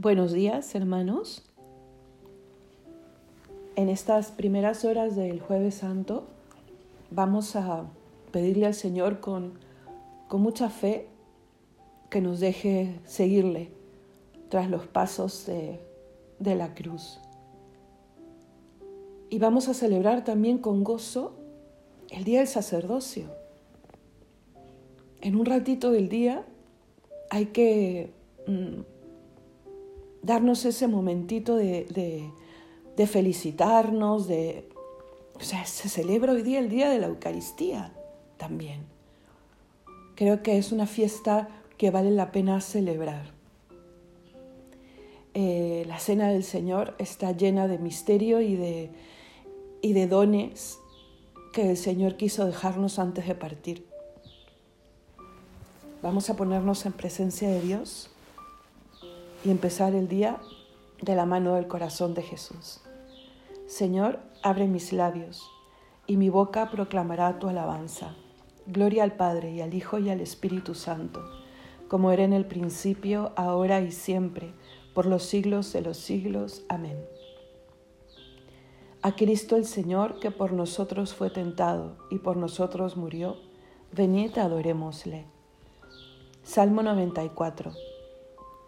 Buenos días, hermanos. En estas primeras horas del jueves santo vamos a pedirle al Señor con, con mucha fe que nos deje seguirle tras los pasos de, la cruz. Y vamos a celebrar también con gozo el día del sacerdocio. En un ratito del día hay que mm, darnos ese momentito de, felicitarnos, de... O sea, se celebra hoy día el día de la Eucaristía también. Creo que es una fiesta que vale la pena celebrar. Eh, la cena del Señor está llena de misterio y de, y de dones que el Señor quiso dejarnos antes de partir. Vamos a ponernos en presencia de Dios y empezar el día de la mano del corazón de Jesús. Señor, abre mis labios y mi boca proclamará tu alabanza. Gloria al Padre y al Hijo y al Espíritu Santo, como era en el principio, ahora y siempre, por los siglos de los siglos. Amén. A Cristo el Señor, que por nosotros fue tentado y por nosotros murió, venid adorémosle. Salmo 94.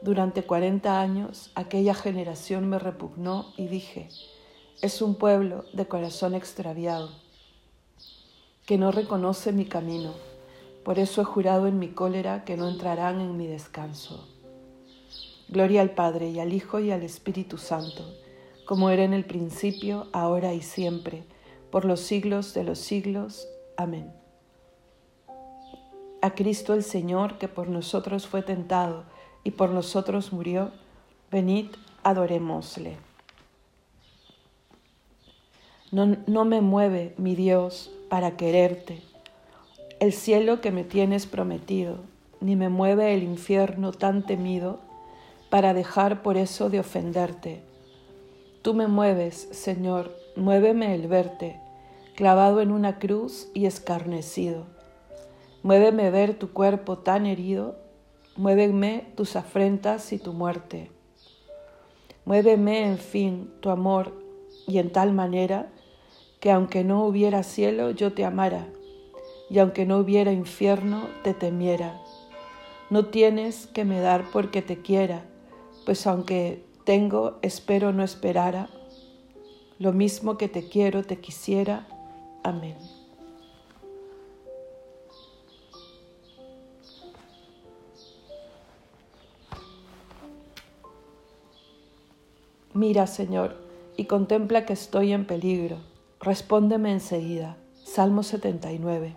Durante cuarenta años aquella generación me repugnó y dije, es un pueblo de corazón extraviado, que no reconoce mi camino. Por eso he jurado en mi cólera que no entrarán en mi descanso. Gloria al Padre y al Hijo y al Espíritu Santo, como era en el principio, ahora y siempre, por los siglos de los siglos. Amén. A Cristo el Señor, que por nosotros fue tentado, y por nosotros murió, venid, adorémosle. No, no me mueve, mi Dios, para quererte, el cielo que me tienes prometido, ni me mueve el infierno tan temido para dejar por eso de ofenderte. Tú me mueves, Señor, muéveme el verte, clavado en una cruz y escarnecido. Muéveme ver tu cuerpo tan herido Muéveme tus afrentas y tu muerte. Muéveme, en fin, tu amor, y en tal manera que aunque no hubiera cielo, yo te amara, y aunque no hubiera infierno, te temiera. No tienes que me dar porque te quiera, pues aunque tengo, espero no esperara. Lo mismo que te quiero, te quisiera. Amén. Mira, Señor, y contempla que estoy en peligro. Respóndeme enseguida. Salmo 79.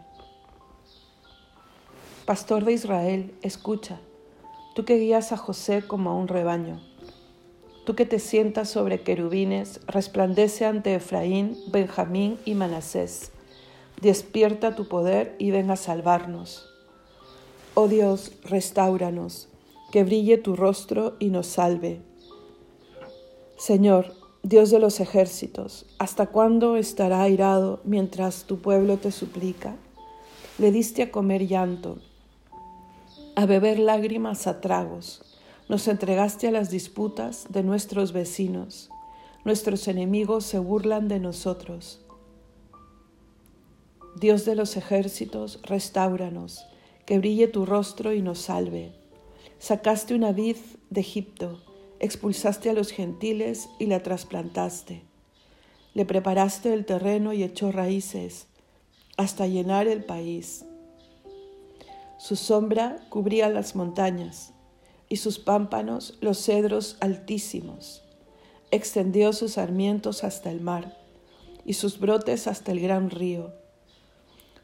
Pastor de Israel, escucha, tú que guías a José como a un rebaño, tú que te sientas sobre querubines, resplandece ante Efraín, Benjamín y Manasés. Despierta tu poder y ven a salvarnos. Oh Dios, restauranos, que brille tu rostro y nos salve Señor, Dios de los ejércitos, ¿hasta cuándo estará airado mientras tu pueblo te suplica? Le diste a comer llanto, a beber lágrimas a tragos, nos entregaste a las disputas de nuestros vecinos, nuestros enemigos se burlan de nosotros. Dios de los ejércitos, restauranos, que brille tu rostro y nos salve. Sacaste una vid de Egipto, expulsaste a los gentiles y la trasplantaste. Le preparaste el terreno y echó raíces hasta llenar el país. Su sombra cubría las montañas y sus pámpanos los cedros altísimos. Extendió sus sarmientos hasta el mar y sus brotes hasta el gran río.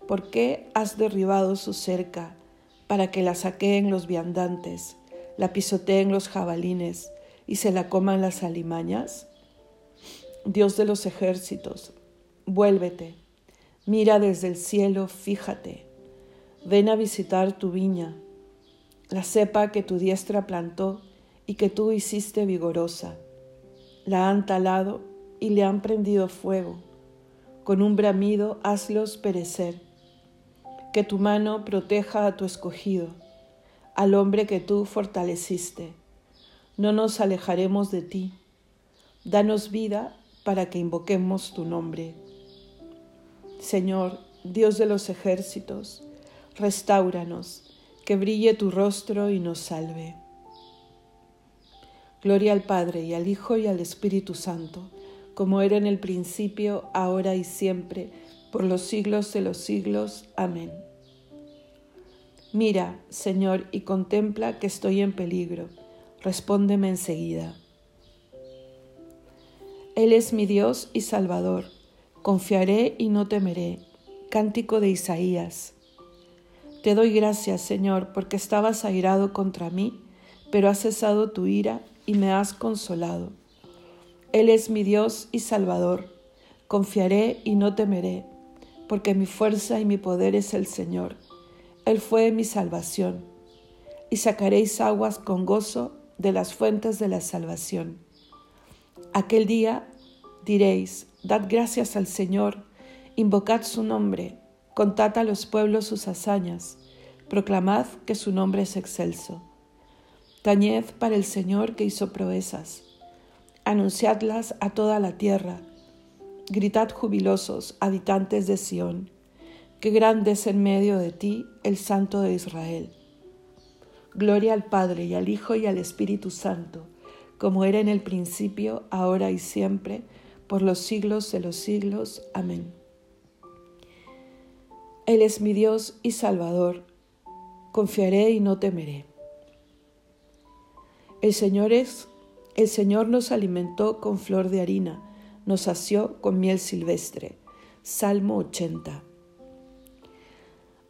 ¿Por qué has derribado su cerca para que la saqueen los viandantes, la pisoteen los jabalines y se la coman las alimañas? Dios de los ejércitos, vuélvete, mira desde el cielo, fíjate, ven a visitar tu viña, la cepa que tu diestra plantó y que tú hiciste vigorosa. La han talado y le han prendido fuego, con un bramido hazlos perecer. Que tu mano proteja a tu escogido, al hombre que tú fortaleciste. No nos alejaremos de ti. Danos vida para que invoquemos tu nombre. Señor, Dios de los ejércitos, restauranos, que brille tu rostro y nos salve. Gloria al Padre y al Hijo y al Espíritu Santo, como era en el principio, ahora y siempre, por los siglos de los siglos. Amén. Mira, Señor, y contempla que estoy en peligro. Respóndeme enseguida. Él es mi Dios y Salvador. Confiaré y no temeré. Cántico de Isaías. Te doy gracias, Señor, porque estabas airado contra mí, pero has cesado tu ira y me has consolado. Él es mi Dios y Salvador. Confiaré y no temeré, porque mi fuerza y mi poder es el Señor. Él fue mi salvación. Y sacaréis aguas con gozo de las fuentes de la salvación. Aquel día diréis, dad gracias al Señor, invocad su nombre, contad a los pueblos sus hazañas, proclamad que su nombre es excelso. Tañed para el Señor que hizo proezas, anunciadlas a toda la tierra, gritad jubilosos, habitantes de Sión, que grande es en medio de ti el Santo de Israel. Gloria al Padre y al Hijo y al Espíritu Santo como era en el principio, ahora y siempre, por los siglos de los siglos. Amén. Él es mi Dios y Salvador, confiaré y no temeré. El Señor es, el Señor nos alimentó con flor de harina, nos sació con miel silvestre. Salmo 80.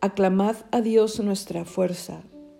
Aclamad a Dios nuestra fuerza,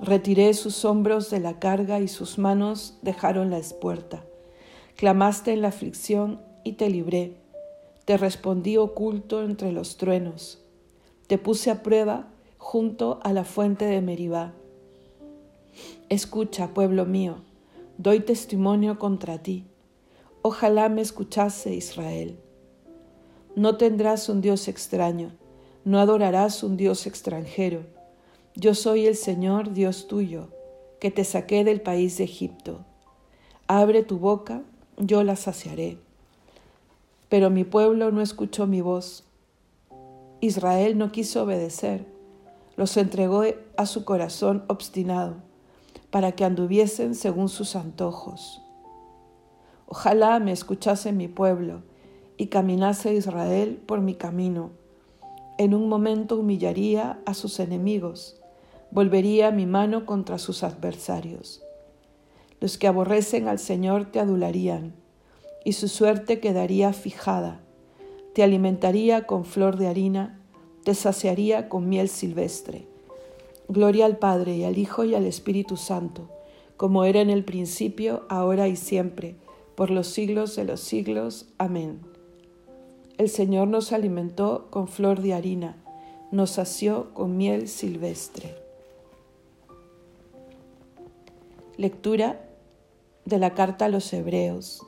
Retiré sus hombros de la carga y sus manos dejaron la espuerta. Clamaste en la aflicción y te libré. Te respondí oculto entre los truenos. Te puse a prueba junto a la fuente de Meribá. Escucha, pueblo mío, doy testimonio contra ti. Ojalá me escuchase Israel. No tendrás un Dios extraño, no adorarás un Dios extranjero. Yo soy el Señor Dios tuyo, que te saqué del país de Egipto. Abre tu boca yo la saciaré. Pero mi pueblo no escuchó mi voz. Israel no quiso obedecer, los entregó a su corazón obstinado, para que anduviesen según sus antojos. Ojalá me escuchase mi pueblo y caminase Israel por mi camino. En un momento humillaría a sus enemigos, volvería mi mano contra sus adversarios. Los que aborrecen al Señor te adularían, y su suerte quedaría fijada. Te alimentaría con flor de harina, te saciaría con miel silvestre. Gloria al Padre y al Hijo y al Espíritu Santo, como era en el principio, ahora y siempre, por los siglos de los siglos. Amén. El Señor nos alimentó con flor de harina, nos sació con miel silvestre. Lectura de la carta a los Hebreos.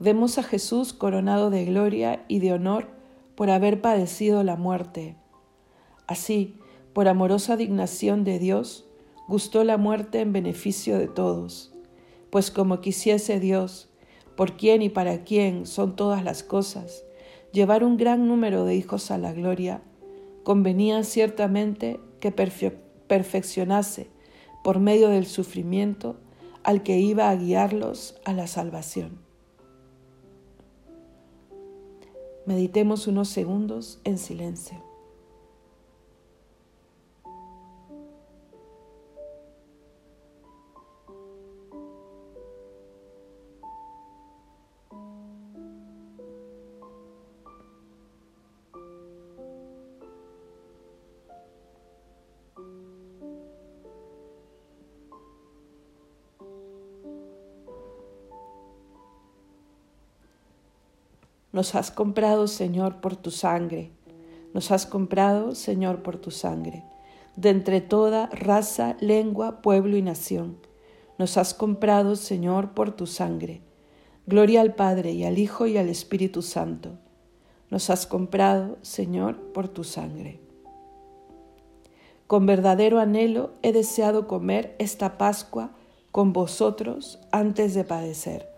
vemos a Jesús coronado de gloria y de honor por haber padecido la muerte. Así, por amorosa dignación de Dios, gustó la muerte en beneficio de todos, pues como quisiese Dios, por quien y para quien son todas las cosas, llevar un gran número de hijos a la gloria, convenía ciertamente que perfeccionase por medio del sufrimiento al que iba a guiarlos a la salvación. Meditemos unos segundos en silencio. Nos has comprado, Señor, por tu sangre. Nos has comprado, Señor, por tu sangre. De entre toda raza, lengua, pueblo y nación. Nos has comprado, Señor, por tu sangre. Gloria al Padre y al Hijo y al Espíritu Santo. Nos has comprado, Señor, por tu sangre. Con verdadero anhelo he deseado comer esta Pascua con vosotros antes de padecer.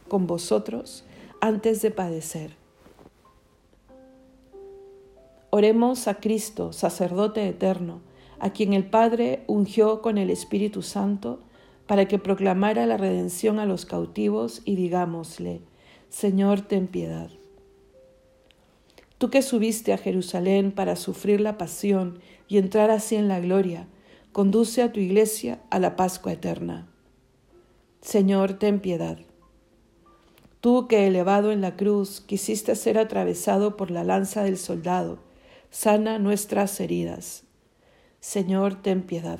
con vosotros antes de padecer. Oremos a Cristo, sacerdote eterno, a quien el Padre ungió con el Espíritu Santo para que proclamara la redención a los cautivos y digámosle, Señor, ten piedad. Tú que subiste a Jerusalén para sufrir la pasión y entrar así en la gloria, conduce a tu iglesia a la Pascua eterna. Señor, ten piedad. Tú que elevado en la cruz quisiste ser atravesado por la lanza del soldado, sana nuestras heridas. Señor, ten piedad.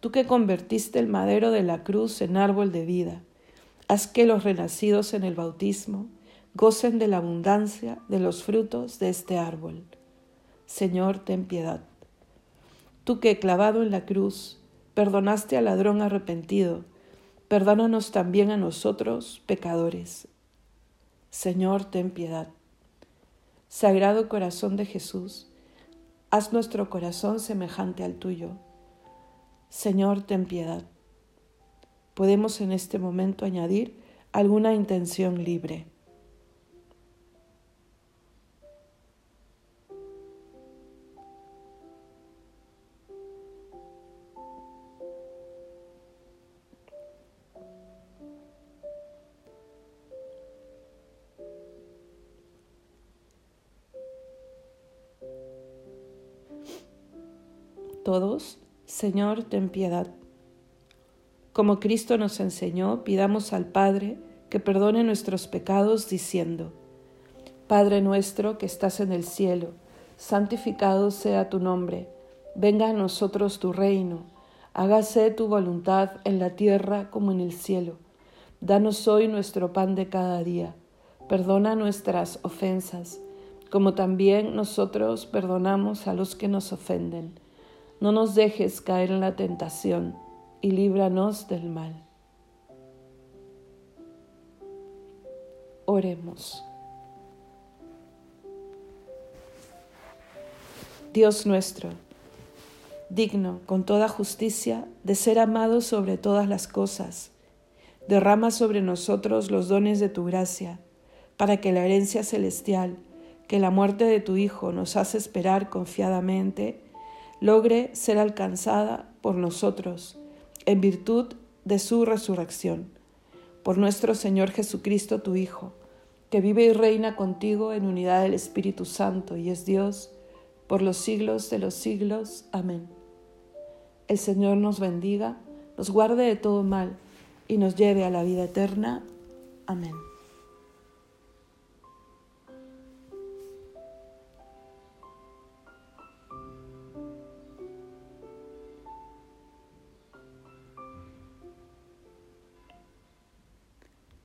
Tú que convertiste el madero de la cruz en árbol de vida, haz que los renacidos en el bautismo gocen de la abundancia de los frutos de este árbol. Señor, ten piedad. Tú que clavado en la cruz perdonaste al ladrón arrepentido, perdónanos también a nosotros, pecadores. Señor, ten piedad. Sagrado corazón de Jesús, haz nuestro corazón semejante al tuyo. Señor, ten piedad. Podemos en este momento añadir alguna intención libre. Señor, ten piedad. Como Cristo nos enseñó, pidamos al Padre que perdone nuestros pecados diciendo, Padre nuestro que estás en el cielo, santificado sea tu nombre, venga a nosotros tu reino, hágase tu voluntad en la tierra como en el cielo. Danos hoy nuestro pan de cada día, Perdona nuestras ofensas, como también nosotros perdonamos a los que nos ofenden. No nos dejes caer en la tentación y líbranos del mal. Oremos. Dios nuestro, digno con toda justicia de ser amado sobre todas las cosas, derrama sobre nosotros los dones de tu gracia para que la herencia celestial, que la muerte de tu Hijo nos hace esperar confiadamente, logre ser alcanzada por nosotros en virtud de su resurrección, por nuestro Señor Jesucristo, tu Hijo, que vive y reina contigo en unidad del Espíritu Santo y es Dios por los siglos de los siglos. Amén. El Señor nos bendiga, nos guarde de todo mal y nos lleve a la vida eterna. Amén.